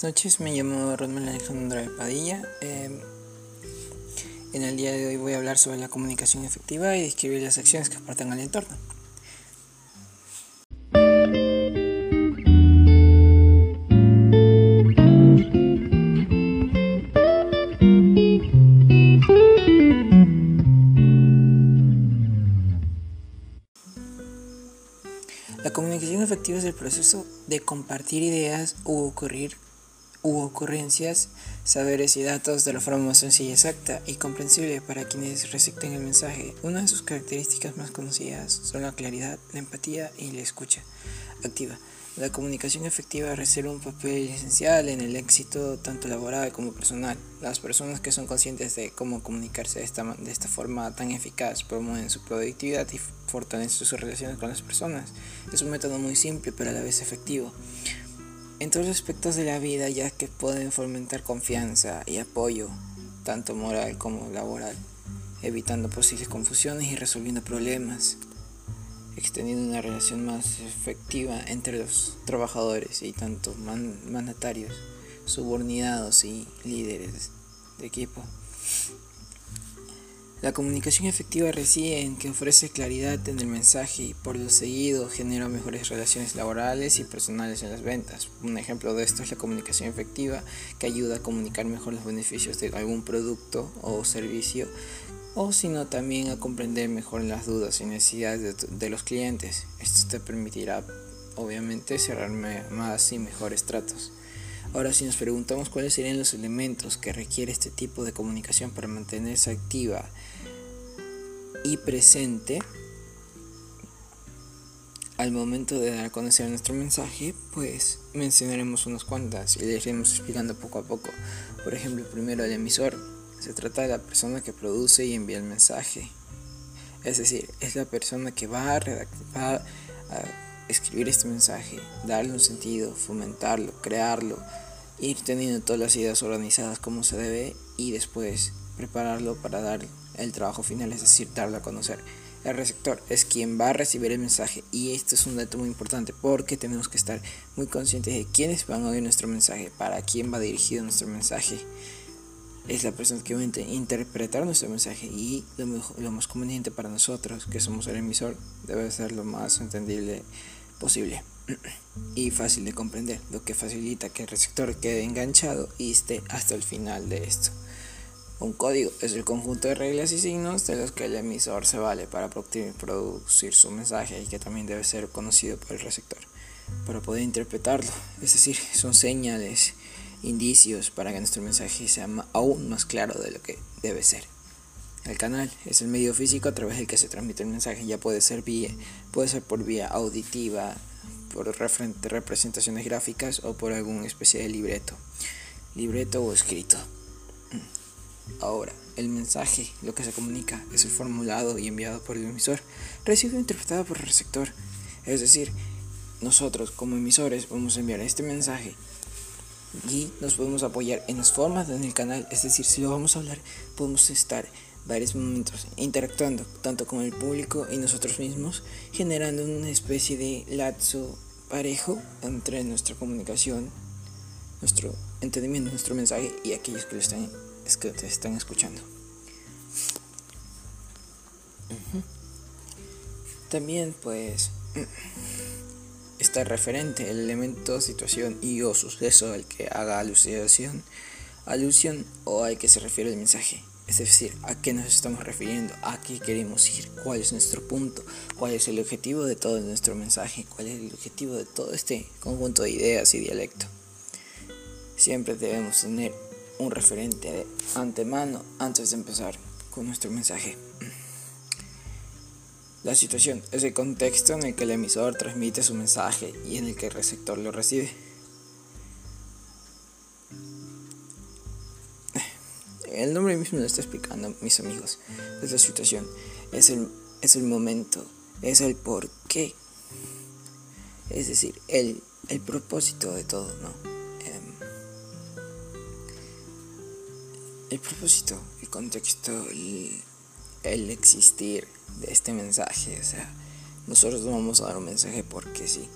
buenas noches. Me llamo Ronald Alejandro de Padilla. Em, en el día de hoy voy a hablar sobre la comunicación efectiva y describir las acciones que aportan al entorno. La comunicación efectiva es el proceso de compartir ideas u ocurrir u ocurrencias, saberes y datos de la forma más sencilla, exacta y comprensible para quienes recepten el mensaje. Una de sus características más conocidas son la claridad, la empatía y la escucha activa. La comunicación efectiva reserva un papel esencial en el éxito tanto laboral como personal. Las personas que son conscientes de cómo comunicarse de esta, de esta forma tan eficaz promueven su productividad y fortalecen sus relaciones con las personas. Es un método muy simple pero a la vez efectivo. En todos los aspectos de la vida ya que pueden fomentar confianza y apoyo, tanto moral como laboral, evitando posibles confusiones y resolviendo problemas extendiendo una relación más efectiva entre los trabajadores y tanto mandatarios, subordinados y líderes de equipo. La comunicación efectiva reside en que ofrece claridad en el mensaje y por lo seguido genera mejores relaciones laborales y personales en las ventas. Un ejemplo de esto es la comunicación efectiva que ayuda a comunicar mejor los beneficios de algún producto o servicio o sino también a comprender mejor las dudas y necesidades de, los clientes. Esto te permitirá obviamente cerrar más y mejores tratos. Ahora si nos preguntamos cuáles serían los elementos que requiere este tipo de comunicación para mantenerse activa y presente al momento de dar a conocer nuestro mensaje, pues mencionaremos unas cuantas y le iremos explicando poco a poco. Por ejemplo, primero el emisor se trata de la persona que produce y envía el mensaje. Es decir, es la persona que va a, redactar, a escribir este mensaje, darle un sentido, fomentarlo, crearlo, ir teniendo todas las ideas organizadas como se debe y después prepararlo para dar el trabajo final, es decir, darlo a conocer. El receptor es quien va a recibir el mensaje y esto es un dato muy importante porque tenemos que estar muy conscientes de quiénes van a oír nuestro mensaje, para quién va dirigido nuestro mensaje es la persona que va a interpretar nuestro mensaje y lo, lo más conveniente para nosotros, que somos el emisor, debe ser lo más entendible posible y fácil de comprender, lo que facilita que el receptor quede enganchado y esté hasta el final de esto. Un código es el conjunto de reglas y signos de los que el emisor se vale para producir su mensaje y que también debe ser conocido por el receptor para poder interpretarlo. Es decir, son señales indicios para que nuestro mensaje sea aún más claro de lo que debe ser. El canal es el medio físico a través del que se transmite el mensaje, ya puede ser, por vía auditiva, por representaciones gráficas o por alguna especie de libreto, libreto o escrito. Ahora, el mensaje, lo que se comunica, es el formulado y enviado por el emisor, recibido e interpretado por el receptor. Es decir, nosotros como emisores a enviar este mensaje y nos podemos apoyar en las formas en el canal, es decir, si lo vamos a hablar, podemos estar varios momentos interactuando tanto con el público y nosotros mismos, generando una especie de lazo parejo entre nuestra comunicación, nuestro entendimiento, nuestro mensaje y aquellos que lo están, están escuchando. También pues está referente, el elemento, situación y o suceso al que haga alusión, alusión o al que se refiere el mensaje. Es decir, a qué nos estamos refiriendo, a qué queremos ir, cuál es nuestro punto, cuál es el objetivo de todo nuestro mensaje, cuál es el objetivo de todo este conjunto de ideas y dialecto. Siempre debemos tener un referente de antemano antes de empezar con nuestro mensaje. La situación es el contexto en el que el emisor transmite su mensaje y en el que el receptor lo recibe. El nombre mismo lo está explicando, mis amigos. Es la situación, es el, es el momento, es el por qué. Es decir, el, el propósito de todo, ¿no? Em, el propósito, el contexto, el, el existir de este mensaje. O sea, nosotros no vamos a dar un mensaje porque sí,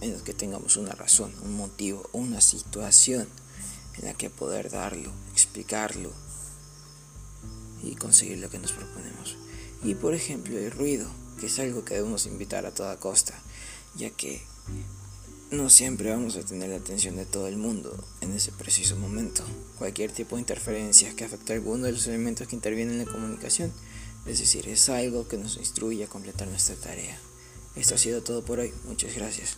menos que tengamos una razón, un motivo, una situación en la que poder darlo, explicarlo y conseguir lo que nos proponemos. Y por ejemplo el ruido, que es algo que debemos invitar a toda costa, ya que no siempre vamos a tener la atención de todo el mundo en ese preciso momento. Cualquier tipo de interferencia que afecte a alguno de los elementos que intervienen en la comunicación, es decir, es algo que nos instruye a completar nuestra tarea. Esto ha sido todo por hoy. Muchas gracias.